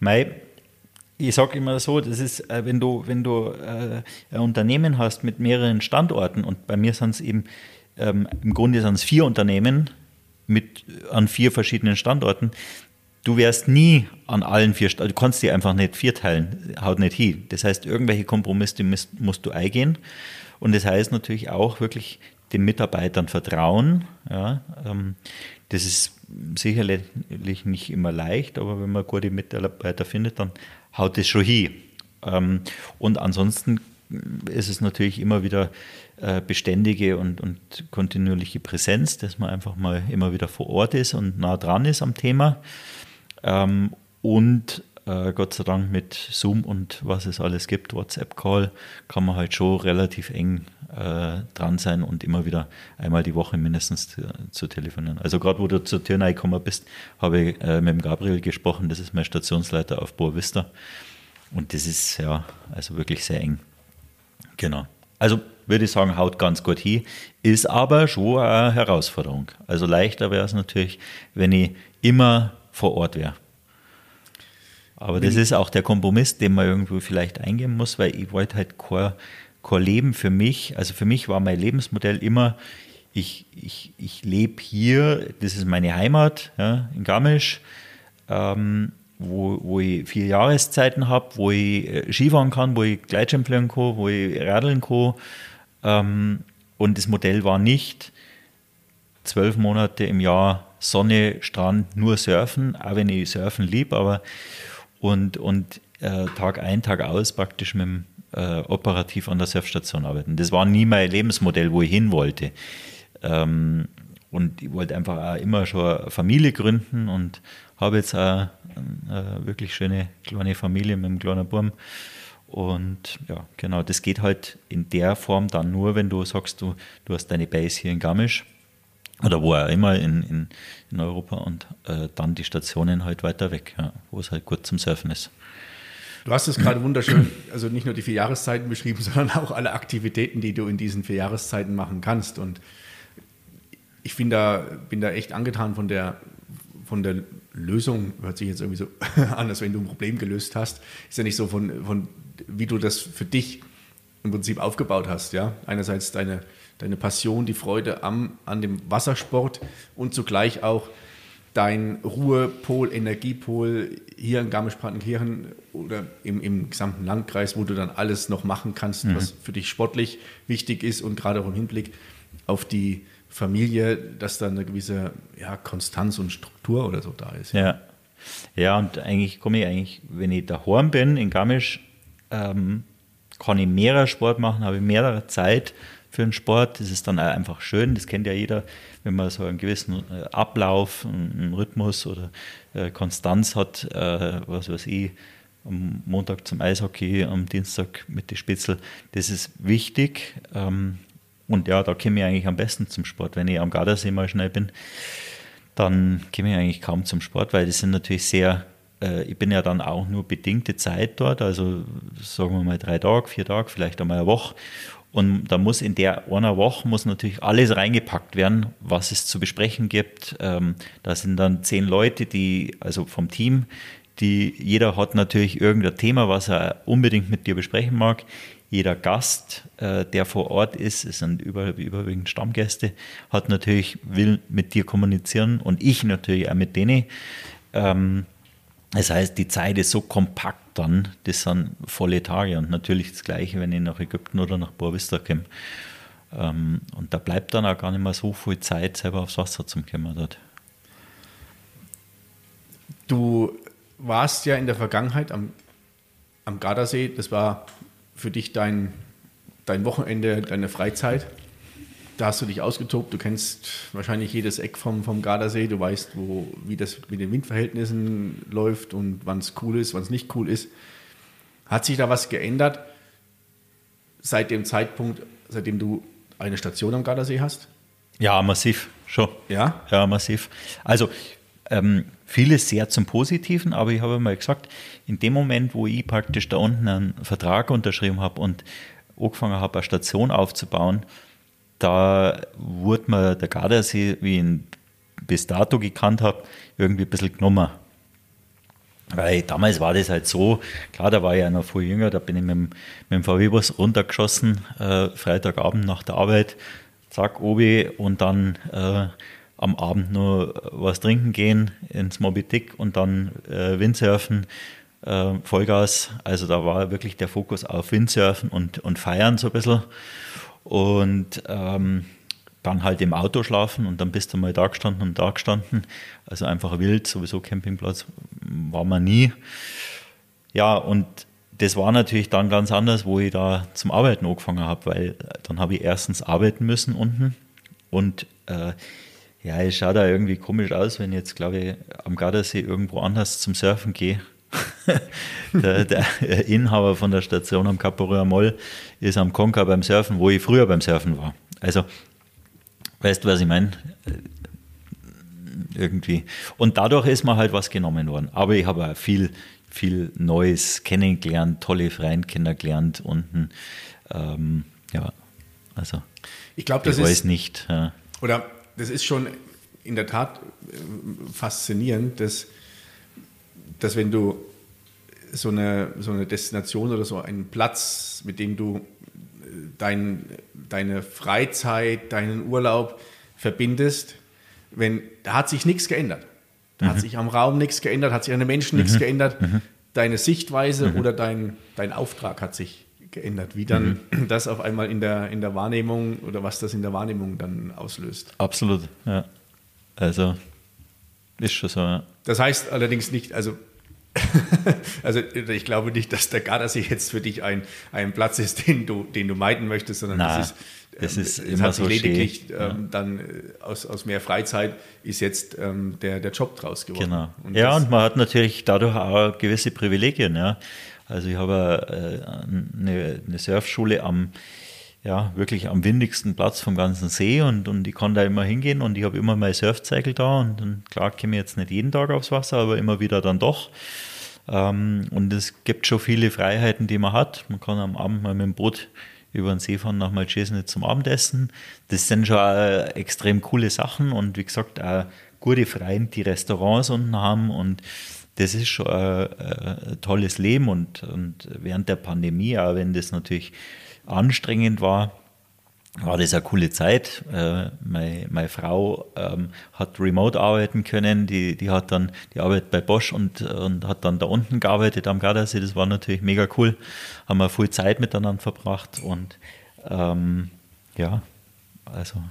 Mai, ich sage immer so, das ist, äh, wenn du, wenn du äh, ein Unternehmen hast mit mehreren Standorten und bei mir sind es eben, ähm, im Grunde sind es vier Unternehmen mit, an vier verschiedenen Standorten, du wärst nie an allen vier, du kannst die einfach nicht vierteilen, haut nicht hin. Das heißt, irgendwelche Kompromisse musst, musst du eingehen und das heißt natürlich auch wirklich den Mitarbeitern vertrauen. Ja, ähm, das ist sicherlich nicht immer leicht, aber wenn man gute Mitarbeiter findet, dann haut es schon hin. Ähm, und ansonsten ist es natürlich immer wieder äh, beständige und, und kontinuierliche Präsenz, dass man einfach mal immer wieder vor Ort ist und nah dran ist am Thema. Ähm, und äh, Gott sei Dank mit Zoom und was es alles gibt, WhatsApp-Call, kann man halt schon relativ eng äh, dran sein und immer wieder einmal die Woche mindestens zu, zu telefonieren. Also gerade wo du zur Tür gekommen bist, habe ich äh, mit dem Gabriel gesprochen, das ist mein Stationsleiter auf Boa Vista. Und das ist ja also wirklich sehr eng. Genau. Also würde ich sagen, haut ganz gut hin. Ist aber schon eine Herausforderung. Also leichter wäre es natürlich, wenn ich immer vor Ort wäre. Aber das ist auch der Kompromiss, den man irgendwo vielleicht eingehen muss, weil ich wollte halt kein, kein Leben für mich. Also für mich war mein Lebensmodell immer, ich, ich, ich lebe hier, das ist meine Heimat ja, in Garmisch, ähm, wo, wo ich vier Jahreszeiten habe, wo ich äh, Skifahren kann, wo ich Gleitschirmfliegen kann, wo ich radeln kann. Ähm, und das Modell war nicht zwölf Monate im Jahr Sonne, Strand, nur surfen, auch wenn ich surfen liebe, aber und, und äh, Tag ein, Tag aus praktisch mit dem, äh, operativ an der Surfstation arbeiten. Das war nie mein Lebensmodell, wo ich hin wollte. Ähm, und ich wollte einfach auch immer schon eine Familie gründen und habe jetzt auch eine wirklich schöne kleine Familie mit einem kleinen Burm. Und ja, genau, das geht halt in der Form dann nur, wenn du sagst, du, du hast deine Base hier in Garmisch oder wo auch immer in, in, in Europa und äh, dann die Stationen halt weiter weg, ja, wo es halt gut zum Surfen ist. Du hast es gerade wunderschön, also nicht nur die vier Jahreszeiten beschrieben, sondern auch alle Aktivitäten, die du in diesen vier Jahreszeiten machen kannst. Und ich bin da, bin da echt angetan von der, von der Lösung, hört sich jetzt irgendwie so an, als wenn du ein Problem gelöst hast. Ist ja nicht so von, von wie du das für dich im Prinzip aufgebaut hast. Ja? Einerseits deine deine Passion, die Freude am, an dem Wassersport und zugleich auch dein Ruhepol, Energiepol hier in Garmisch-Partenkirchen oder im, im gesamten Landkreis, wo du dann alles noch machen kannst, mhm. was für dich sportlich wichtig ist und gerade auch im Hinblick auf die Familie, dass da eine gewisse ja, Konstanz und Struktur oder so da ist. Ja, ja und eigentlich komme ich eigentlich, wenn ich daheim bin in Garmisch, ähm, kann ich mehrere Sport machen, habe ich mehrere Zeit für den Sport. Das ist dann einfach schön, das kennt ja jeder, wenn man so einen gewissen äh, Ablauf, einen Rhythmus oder äh, Konstanz hat, äh, was weiß ich, am Montag zum Eishockey, am Dienstag mit den Spitzel. Das ist wichtig. Ähm, und ja, da komme ich eigentlich am besten zum Sport. Wenn ich am Gardasee mal schnell bin, dann komme ich eigentlich kaum zum Sport, weil das sind natürlich sehr, ich bin ja dann auch nur bedingte Zeit dort, also sagen wir mal drei Tage, vier Tage, vielleicht einmal eine Woche. Und da muss in der einer Woche muss natürlich alles reingepackt werden, was es zu besprechen gibt. Ähm, da sind dann zehn Leute, die, also vom Team, die, jeder hat natürlich irgendein Thema, was er unbedingt mit dir besprechen mag. Jeder Gast, äh, der vor Ort ist, es sind über, überwiegend Stammgäste, hat natürlich, will mit dir kommunizieren und ich natürlich auch mit denen. Ähm, das heißt, die Zeit ist so kompakt dann, das sind volle Tage. Und natürlich das Gleiche, wenn ich nach Ägypten oder nach Boavista komme. Ähm, und da bleibt dann auch gar nicht mehr so viel Zeit, selber aufs Wasser zu kommen dort. Du warst ja in der Vergangenheit am, am Gardasee, das war für dich dein, dein Wochenende, deine Freizeit da hast du dich ausgetobt, du kennst wahrscheinlich jedes Eck vom, vom Gardasee, du weißt, wo, wie das mit den Windverhältnissen läuft und wann es cool ist, wann es nicht cool ist. Hat sich da was geändert seit dem Zeitpunkt, seitdem du eine Station am Gardasee hast? Ja, massiv, schon. Ja? Ja, massiv. Also ähm, vieles sehr zum Positiven, aber ich habe mal gesagt, in dem Moment, wo ich praktisch da unten einen Vertrag unterschrieben habe und angefangen habe, eine Station aufzubauen, da wurde mir der Gardasee, wie ich ihn bis dato gekannt habe, irgendwie ein bisschen genommen. Weil damals war das halt so, klar, da war ich ja noch viel jünger, da bin ich mit dem, mit dem VW-Bus runtergeschossen, äh, Freitagabend nach der Arbeit, zack, obi und dann äh, am Abend nur was trinken gehen ins Moby Dick und dann äh, Windsurfen, äh, Vollgas. Also da war wirklich der Fokus auf Windsurfen und, und Feiern so ein bisschen und ähm, dann halt im Auto schlafen und dann bist du mal da gestanden und da gestanden. Also einfach wild, sowieso Campingplatz war man nie. Ja, und das war natürlich dann ganz anders, wo ich da zum Arbeiten angefangen habe, weil dann habe ich erstens arbeiten müssen unten und äh, ja, es schaut da irgendwie komisch aus, wenn ich jetzt, glaube ich, am Gardasee irgendwo anders zum Surfen gehe der, der, Inhaber von der Station am Caporia Moll ist am Conca beim Surfen, wo ich früher beim Surfen war. Also, weißt du, was ich meine? Irgendwie. Und dadurch ist mir halt was genommen worden. Aber ich habe viel, viel Neues kennengelernt, tolle Freien kennengelernt unten. Ähm, ja. Also Ich glaube, das ich weiß ist, nicht. Ja. oder das ist schon in der Tat äh, faszinierend, dass, dass wenn du so eine, so eine Destination oder so einen Platz, mit dem du äh, dein, deine Freizeit, deinen Urlaub verbindest, wenn, da hat sich nichts geändert. Da hat sich am Raum nichts geändert, hat sich an den Menschen nichts geändert. Deine Sichtweise oder dein, dein Auftrag hat sich geändert. Wie dann das auf einmal in der, in der Wahrnehmung oder was das in der Wahrnehmung dann auslöst. Absolut, ja. Also ist schon so. Ja. Das heißt allerdings nicht, also, also ich glaube nicht, dass der Gardasee jetzt für dich ein, ein Platz ist, den du, den du meiden möchtest, sondern Na, das ist, das ähm, ist es hat sich so lediglich ähm, dann äh, aus, aus mehr Freizeit ist jetzt ähm, der, der Job draus geworden. Genau. Und ja, und man hat natürlich dadurch auch gewisse Privilegien. Ja. Also ich habe äh, eine, eine Surfschule am, ja, wirklich am windigsten Platz vom ganzen See und, und ich kann da immer hingehen und ich habe immer mein Surfzeichel da und, und klar komme ich jetzt nicht jeden Tag aufs Wasser, aber immer wieder dann doch. Ähm, und es gibt schon viele Freiheiten, die man hat. Man kann am Abend mal mit dem Boot über den See fahren nach Malchesine zum Abendessen. Das sind schon äh, extrem coole Sachen und wie gesagt, auch gute Freien, die Restaurants unten haben und das ist schon äh, äh, ein tolles Leben und, und während der Pandemie, auch wenn das natürlich anstrengend war, war das eine coole Zeit. Äh, meine, meine Frau ähm, hat remote arbeiten können, die, die hat dann die Arbeit bei Bosch und, und hat dann da unten gearbeitet am Gardasee. Das war natürlich mega cool. Haben wir viel Zeit miteinander verbracht und ähm, ja, also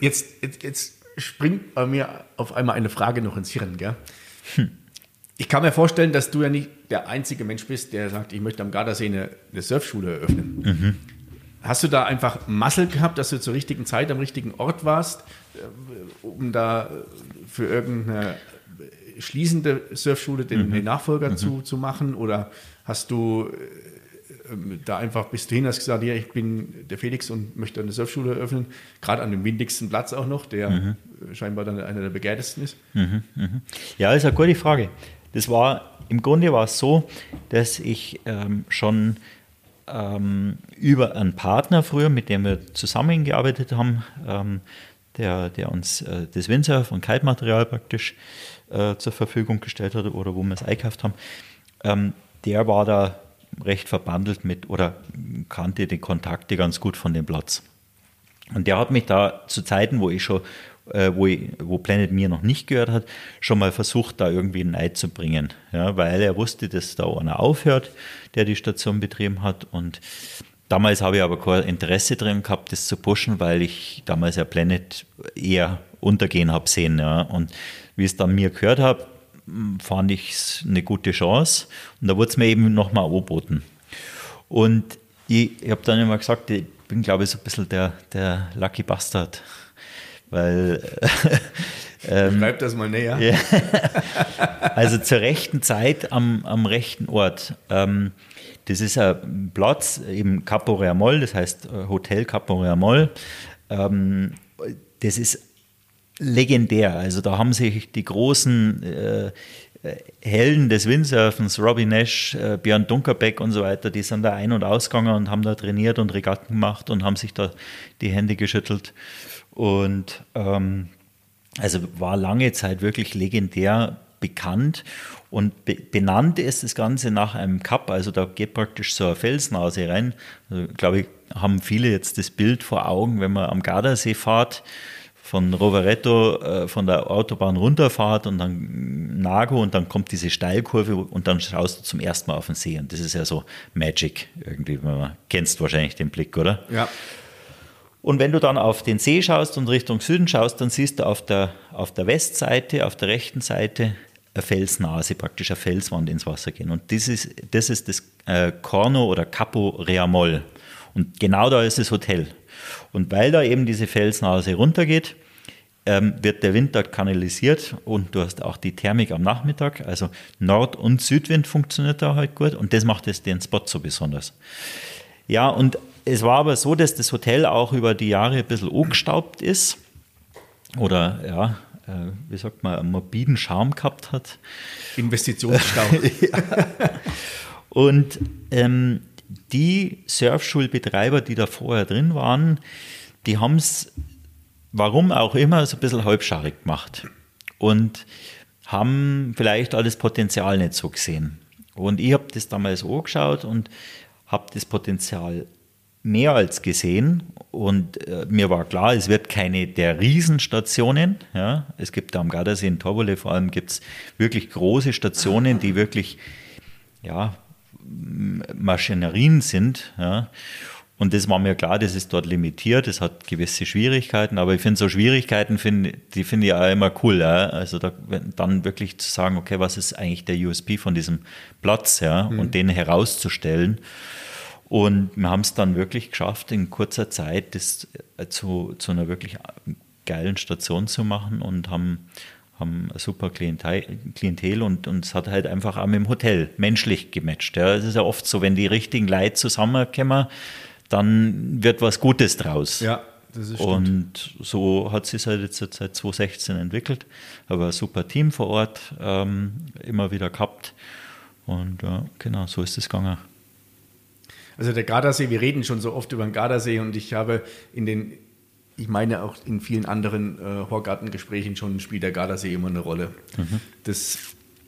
Jetzt, jetzt, jetzt springt bei mir auf einmal eine Frage noch ins Hirn. Gell? Ich kann mir vorstellen, dass du ja nicht der einzige Mensch bist, der sagt, ich möchte am Gardasee eine, eine Surfschule eröffnen. Hast du da einfach Muscle gehabt, dass du zur richtigen Zeit am richtigen Ort warst, äh, um da äh, für irgendeine schließende Surfschule den, den Nachfolger zu, zu machen? Oder hast du äh, ähm, da einfach bist du hin, hast gesagt, ja, ich bin der Felix und möchte eine Surfschule eröffnen, gerade an dem windigsten Platz auch noch, der äh, scheinbar dann einer der begehrtesten ist. Ja, ist eine gute Frage. Das war, im Grunde war es so, dass ich ähm, schon ähm, über einen Partner früher, mit dem wir zusammengearbeitet haben, ähm, der, der uns äh, das Windsurf und Kaltmaterial praktisch äh, zur Verfügung gestellt hat oder wo wir es eingekauft haben, ähm, der war da recht verbandelt mit oder kannte die Kontakte ganz gut von dem Platz. Und der hat mich da zu Zeiten, wo ich schon, äh, wo, ich, wo Planet mir noch nicht gehört hat, schon mal versucht, da irgendwie ein Ei zu bringen. Ja, weil er wusste, dass da einer aufhört, der die Station betrieben hat. Und damals habe ich aber kein Interesse drin gehabt, das zu pushen, weil ich damals ja Planet eher untergehen habe sehen. Ja. Und wie es dann mir gehört habe, fand ich es eine gute Chance. Und da wurde es mir eben nochmal angeboten. Und ich, ich habe dann immer gesagt, ich bin, glaube ich, so ein bisschen der, der Lucky Bastard. Weil, Schreib das mal näher. ja, also zur rechten Zeit am, am rechten Ort. Ähm, das ist ein Platz im Capo Reamol, das heißt äh, Hotel Capo Reamol. Ähm, das ist legendär. Also da haben sich die großen äh, Helden des Windsurfens, Robbie Nash, äh, Björn Dunkerbeck und so weiter, die sind da ein- und ausgegangen und haben da trainiert und Regatten gemacht und haben sich da die Hände geschüttelt. Und ähm, also war lange Zeit wirklich legendär bekannt und be benannt ist das Ganze nach einem Cup, also da geht praktisch so eine Felsnase rein. Also, glaube ich, haben viele jetzt das Bild vor Augen, wenn man am Gardasee fährt, von Rovereto äh, von der Autobahn runterfahrt und dann Nago und dann kommt diese Steilkurve und dann schaust du zum ersten Mal auf den See und das ist ja so Magic irgendwie. Man kennst wahrscheinlich den Blick, oder? Ja. Und wenn du dann auf den See schaust und Richtung Süden schaust, dann siehst du auf der, auf der Westseite, auf der rechten Seite, eine Felsnase, praktisch eine Felswand ins Wasser gehen. Und das ist das, ist das äh, Corno oder Capo Reamol. Und genau da ist das Hotel. Und weil da eben diese Felsnase runtergeht, ähm, wird der Wind dort kanalisiert und du hast auch die Thermik am Nachmittag. Also Nord- und Südwind funktioniert da halt gut und das macht jetzt den Spot so besonders. Ja, und es war aber so, dass das Hotel auch über die Jahre ein bisschen angestaubt ist oder ja, äh, wie sagt man, einen morbiden Charme gehabt hat. Investitionsstau. Und ähm, die Surfschulbetreiber, die da vorher drin waren, die haben es, warum auch immer, so ein bisschen halbscharig gemacht und haben vielleicht alles Potenzial nicht so gesehen. Und ich habe das damals angeschaut und habe das Potenzial mehr als gesehen und äh, mir war klar, es wird keine der Riesenstationen. Ja. Es gibt da am Gardasee in Torbole vor allem gibt's wirklich große Stationen, die wirklich ja, Maschinerien sind. Ja. Und das war mir klar, das ist dort limitiert, es hat gewisse Schwierigkeiten, aber ich finde so Schwierigkeiten, find, die finde ich auch immer cool. Ja? Also da, dann wirklich zu sagen, okay, was ist eigentlich der USP von diesem Platz ja? Mhm. und den herauszustellen. Und wir haben es dann wirklich geschafft, in kurzer Zeit das äh, zu, zu einer wirklich geilen Station zu machen und haben, haben eine super Klientel, Klientel und, und es hat halt einfach auch mit dem Hotel menschlich gematcht. Ja. Es ist ja oft so, wenn die richtigen Leute zusammenkommen, dann wird was Gutes draus. Ja, das ist Und so hat sich halt jetzt seit 2016 entwickelt. Aber ein super Team vor Ort ähm, immer wieder gehabt. Und ja, genau, so ist es gegangen. Also der Gardasee, wir reden schon so oft über den Gardasee und ich habe in den, ich meine auch in vielen anderen äh, Horgartengesprächen schon spielt der Gardasee immer eine Rolle. Mhm. Das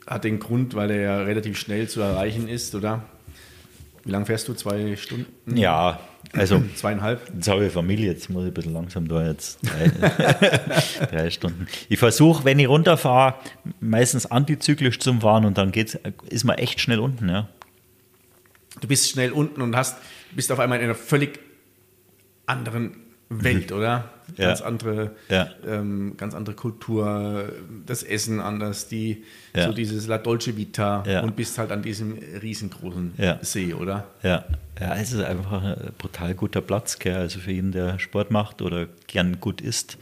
hat den Grund, weil er ja relativ schnell zu erreichen ist, oder? Wie lange fährst du? Zwei Stunden? Ja, also zweieinhalb. Jetzt habe ich Familie, jetzt muss ich ein bisschen langsam da jetzt drei, drei Stunden. Ich versuche, wenn ich runterfahre, meistens antizyklisch zum Fahren und dann geht's, ist man echt schnell unten, ja. Du bist schnell unten und hast, bist auf einmal in einer völlig anderen Welt, oder? Ganz ja. andere, ja. Ähm, ganz andere Kultur, das Essen anders, die ja. so dieses La Dolce Vita und bist halt an diesem riesengroßen See, oder? Ja. ja, es ist einfach ein brutal guter Platz, gell? also für jeden, der Sport macht oder gern gut isst.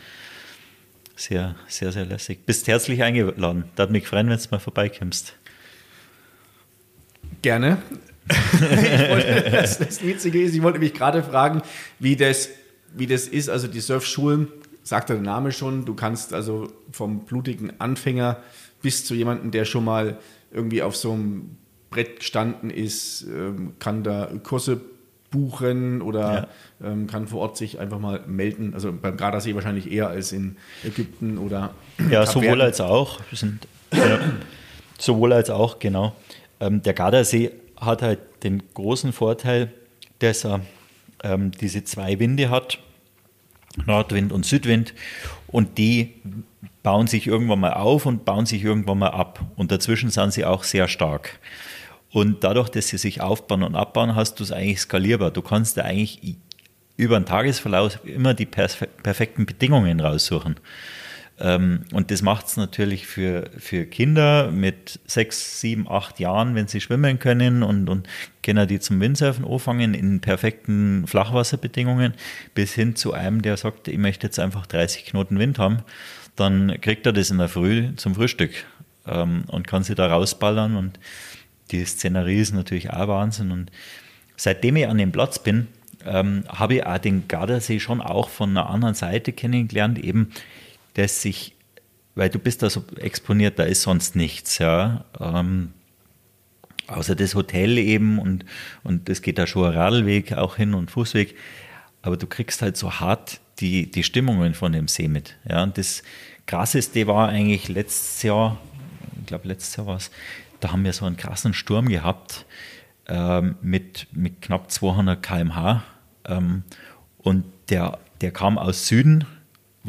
Sehr, sehr, sehr lässig. Bist herzlich eingeladen. Darf mich freuen, wenn du mal vorbeikommst. Gerne. Wollte, das, das Witzige ist, ich wollte mich gerade fragen, wie das wie das ist. Also die Surfschulen, sagt der Name schon, du kannst also vom blutigen Anfänger bis zu jemandem, der schon mal irgendwie auf so einem Brett gestanden ist, ähm, kann da Kurse buchen oder ja. ähm, kann vor Ort sich einfach mal melden. Also beim Gardasee wahrscheinlich eher als in Ägypten oder. Ja, sowohl als auch. Sind, ja, sowohl als auch, genau. Ähm, der Gardasee hat halt den großen Vorteil, dass er ähm, diese zwei Winde hat, Nordwind und Südwind, und die bauen sich irgendwann mal auf und bauen sich irgendwann mal ab. Und dazwischen sind sie auch sehr stark. Und dadurch, dass sie sich aufbauen und abbauen, hast du es eigentlich skalierbar. Du kannst da eigentlich über den Tagesverlauf immer die perfekten Bedingungen raussuchen. Ähm, und das macht es natürlich für, für Kinder mit sechs, sieben, acht Jahren, wenn sie schwimmen können und, und können die zum Windsurfen anfangen in perfekten Flachwasserbedingungen, bis hin zu einem, der sagt, ich möchte jetzt einfach 30 Knoten Wind haben, dann kriegt er das in der Früh zum Frühstück ähm, und kann sie da rausballern. Und die Szenerie ist natürlich auch Wahnsinn. Und seitdem ich an dem Platz bin, ähm, habe ich auch den Gardasee schon auch von einer anderen Seite kennengelernt, eben dass sich, weil du bist da so exponiert, da ist sonst nichts, ja. Ähm, außer das Hotel eben und, und es geht da schon ein Radlweg auch hin und Fußweg. Aber du kriegst halt so hart die, die Stimmungen von dem See mit. Ja. Und das Krasseste war eigentlich letztes Jahr, ich glaube letztes Jahr war es, da haben wir so einen krassen Sturm gehabt ähm, mit, mit knapp 200 km/h. Ähm, und der, der kam aus Süden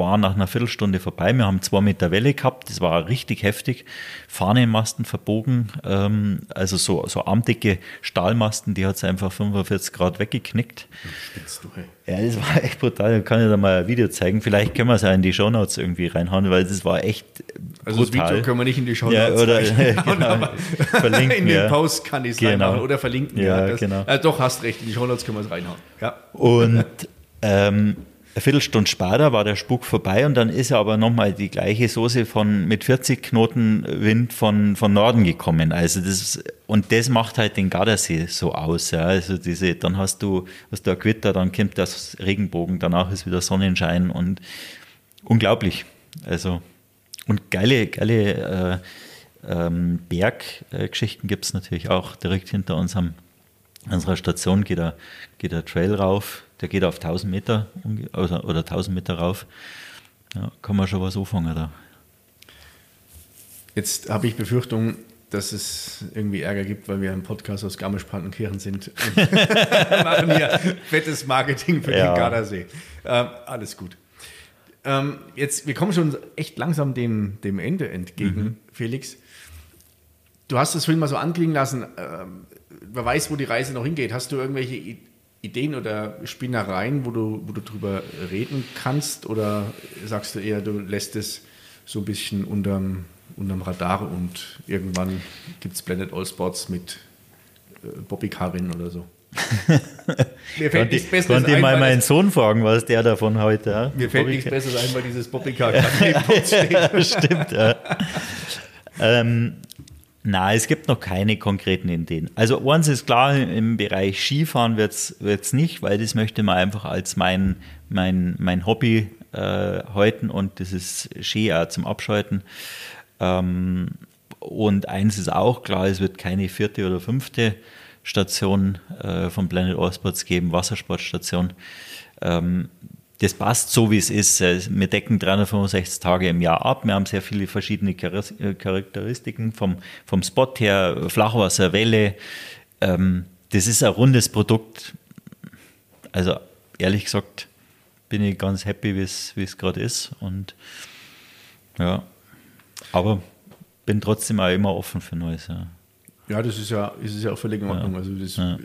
war nach einer Viertelstunde vorbei. Wir haben zwei Meter Welle gehabt, das war richtig heftig. Fahnenmasten verbogen, ähm, also so, so armdicke Stahlmasten, die hat es einfach 45 Grad weggeknickt. Du. Ja, das war echt brutal. Ich kann ich da mal ein Video zeigen. Vielleicht können wir es ja in die Shownotes irgendwie reinhauen, weil das war echt also brutal. das Video können wir nicht in die Shownotes ja, oder genau, verlinken. in den Post kann ich es genau. reinhauen oder verlinken. Ja, ja genau. Äh, doch, hast recht, in die Shownotes können wir es reinhauen. Ja. Und ähm, eine Viertelstunde später war der Spuk vorbei und dann ist aber nochmal die gleiche Soße von, mit 40 Knoten Wind von, von Norden gekommen. Also das, und das macht halt den Gardasee so aus. Ja. Also diese, dann hast du, hast du ein Gewitter, dann kommt das Regenbogen, danach ist wieder Sonnenschein und unglaublich. Also, und geile, geile äh, ähm, Berggeschichten gibt es natürlich auch direkt hinter unserem an unserer Station geht ein, geht ein Trail rauf, der geht auf 1000 Meter oder, oder 1000 Meter rauf. Ja, kann man schon was anfangen da. Jetzt habe ich Befürchtung, dass es irgendwie Ärger gibt, weil wir im Podcast aus Garmisch-Partenkirchen sind und machen hier fettes Marketing für ja. den Gardasee. Ähm, alles gut. Ähm, jetzt, wir kommen schon echt langsam dem, dem Ende entgegen, mhm. Felix. Du hast es vorhin mal so anklingen lassen. Ähm, wer weiß, wo die Reise noch hingeht. Hast du irgendwelche Ideen oder Spinnereien, wo du, wo du drüber reden kannst? Oder sagst du eher, du lässt es so ein bisschen unterm, unterm Radar und irgendwann gibt es Blended All Sports mit äh, Bobby Karin oder so? mir fällt nichts Besseres Konnte ein, mal meinen Sohn fragen, was der davon heute hat. Mir fällt nichts Besseres ein, weil dieses neben uns steht. Stimmt, ja. ähm, Nein, es gibt noch keine konkreten Ideen. Also eins ist klar, im Bereich Skifahren wird es nicht, weil das möchte man einfach als mein, mein, mein Hobby äh, halten und das ist Ski auch zum Abschalten. Ähm, und eins ist auch klar, es wird keine vierte oder fünfte Station äh, von Planet All Sports geben, Wassersportstation. Ähm, das passt so, wie es ist. Äh, wir decken 365 Tage im Jahr ab. Wir haben sehr viele verschiedene äh, Charakteristiken vom, vom Spot her, Flachwasser, Welle. Ähm, das ist ein rundes Produkt. Also ehrlich gesagt bin ich ganz happy, wie es gerade ist. Und ja, aber bin trotzdem auch immer offen für Neues. Ja, ja das ist ja, ist ja auch völlig in Ordnung. Ja. Also das, ja.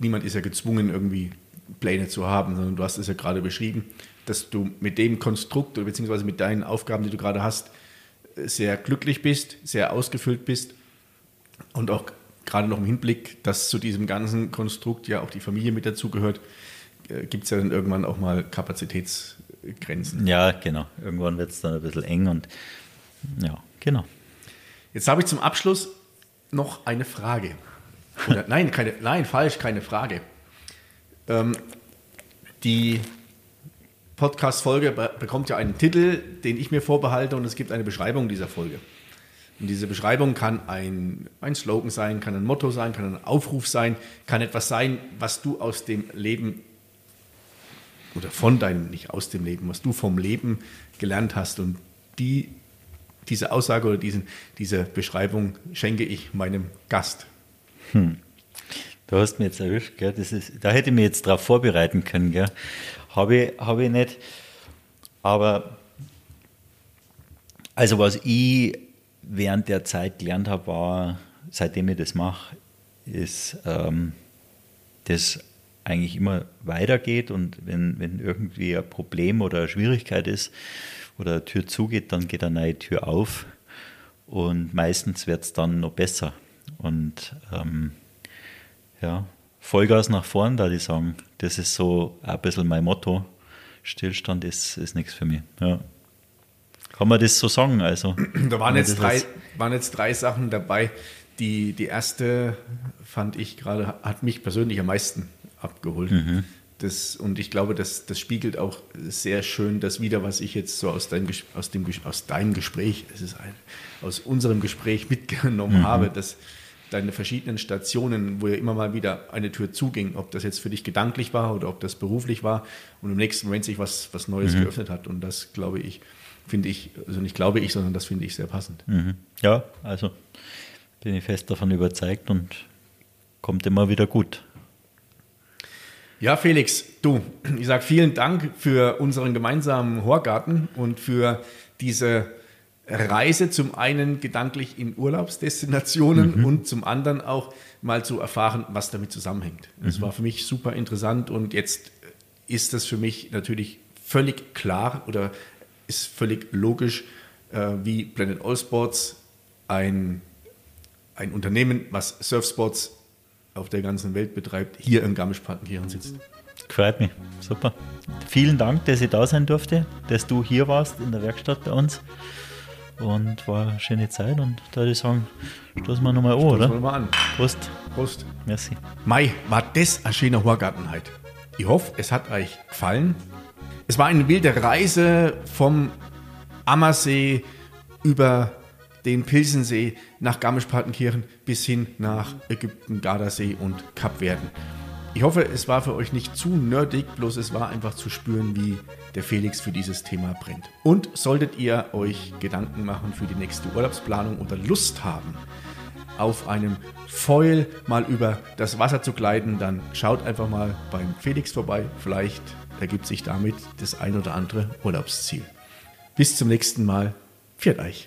niemand ist ja gezwungen, irgendwie Pläne zu haben, sondern du hast es ja gerade beschrieben, dass du mit dem Konstrukt oder beziehungsweise mit deinen Aufgaben, die du gerade hast, sehr glücklich bist, sehr ausgefüllt bist und auch gerade noch im Hinblick, dass zu diesem ganzen Konstrukt ja auch die Familie mit dazugehört, äh, gibt es ja dann irgendwann auch mal Kapazitätsgrenzen. Ja, genau. Irgendwann wird es dann ein bisschen eng und ja, genau. Jetzt habe ich zum Abschluss noch eine Frage. Oder, nein, keine, nein, falsch, keine Frage. Ähm, die Podcast-Folge bekommt ja einen Titel, den ich mir vorbehalte und es gibt eine Beschreibung dieser Folge. Und diese Beschreibung kann ein, ein Slogan sein, kann ein Motto sein, kann ein Aufruf sein, kann etwas sein, was du aus dem Leben oder von deinem, nicht aus dem Leben, was du vom Leben gelernt hast. Und die, diese Aussage oder diesen, diese Beschreibung schenke ich meinem Gast. Hm. Du hast mir jetzt erwischt, gell? Das ist, da hätte ich mich jetzt darauf vorbereiten können. Gell? Habe ich, hab ich nicht. Aber also was ich während der Zeit gelernt habe, war, seitdem ich das mache, ist, ähm, dass eigentlich immer weitergeht und wenn, wenn irgendwie ein Problem oder eine Schwierigkeit ist oder eine Tür zugeht, dann geht eine neue Tür auf und meistens wird es dann noch besser. Und ähm, ja, Vollgas nach vorn, da die sagen. Das ist so ein bisschen mein Motto. Stillstand ist, ist nichts für mich. Ja. Kann man das so sagen? Also, da waren jetzt, drei, waren jetzt drei Sachen dabei. Die, die erste fand ich gerade, hat mich persönlich am meisten abgeholt. Mhm. Das, und ich glaube, das, das spiegelt auch sehr schön das wieder, was ich jetzt so aus deinem, aus dem, aus deinem Gespräch, es ist ein, aus unserem Gespräch mitgenommen mhm. habe, dass deine verschiedenen Stationen, wo ja immer mal wieder eine Tür zuging, ob das jetzt für dich gedanklich war oder ob das beruflich war und im nächsten Moment sich was, was Neues mhm. geöffnet hat. Und das glaube ich, finde ich, also nicht glaube ich, sondern das finde ich sehr passend. Mhm. Ja, also bin ich fest davon überzeugt und kommt immer wieder gut. Ja, Felix, du, ich sage vielen Dank für unseren gemeinsamen Horgarten und für diese Reise zum einen gedanklich in Urlaubsdestinationen mhm. und zum anderen auch mal zu erfahren, was damit zusammenhängt. Das mhm. war für mich super interessant und jetzt ist das für mich natürlich völlig klar oder ist völlig logisch, äh, wie Planet All Sports ein, ein Unternehmen, was Surfsports auf der ganzen Welt betreibt, hier im Garmisch-Partenkirchen sitzt. Freut mich, super. Vielen Dank, dass ich da sein durfte, dass du hier warst in der Werkstatt bei uns. Und war eine schöne Zeit und da würde ich sagen, stoßen wir nochmal an, oder? Stoßen wir mal an. Prost. Prost. Merci. Mai, war das eine schöne Horgartenheit. Ich hoffe, es hat euch gefallen. Es war eine wilde Reise vom Ammersee über den Pilsensee nach Garmisch-Partenkirchen bis hin nach Ägypten, Gardasee und Kapverden. Ich hoffe, es war für euch nicht zu nerdig, bloß es war einfach zu spüren, wie der Felix für dieses Thema brennt. Und solltet ihr euch Gedanken machen für die nächste Urlaubsplanung oder Lust haben, auf einem Foil mal über das Wasser zu gleiten, dann schaut einfach mal beim Felix vorbei. Vielleicht ergibt sich damit das ein oder andere Urlaubsziel. Bis zum nächsten Mal. Viert euch!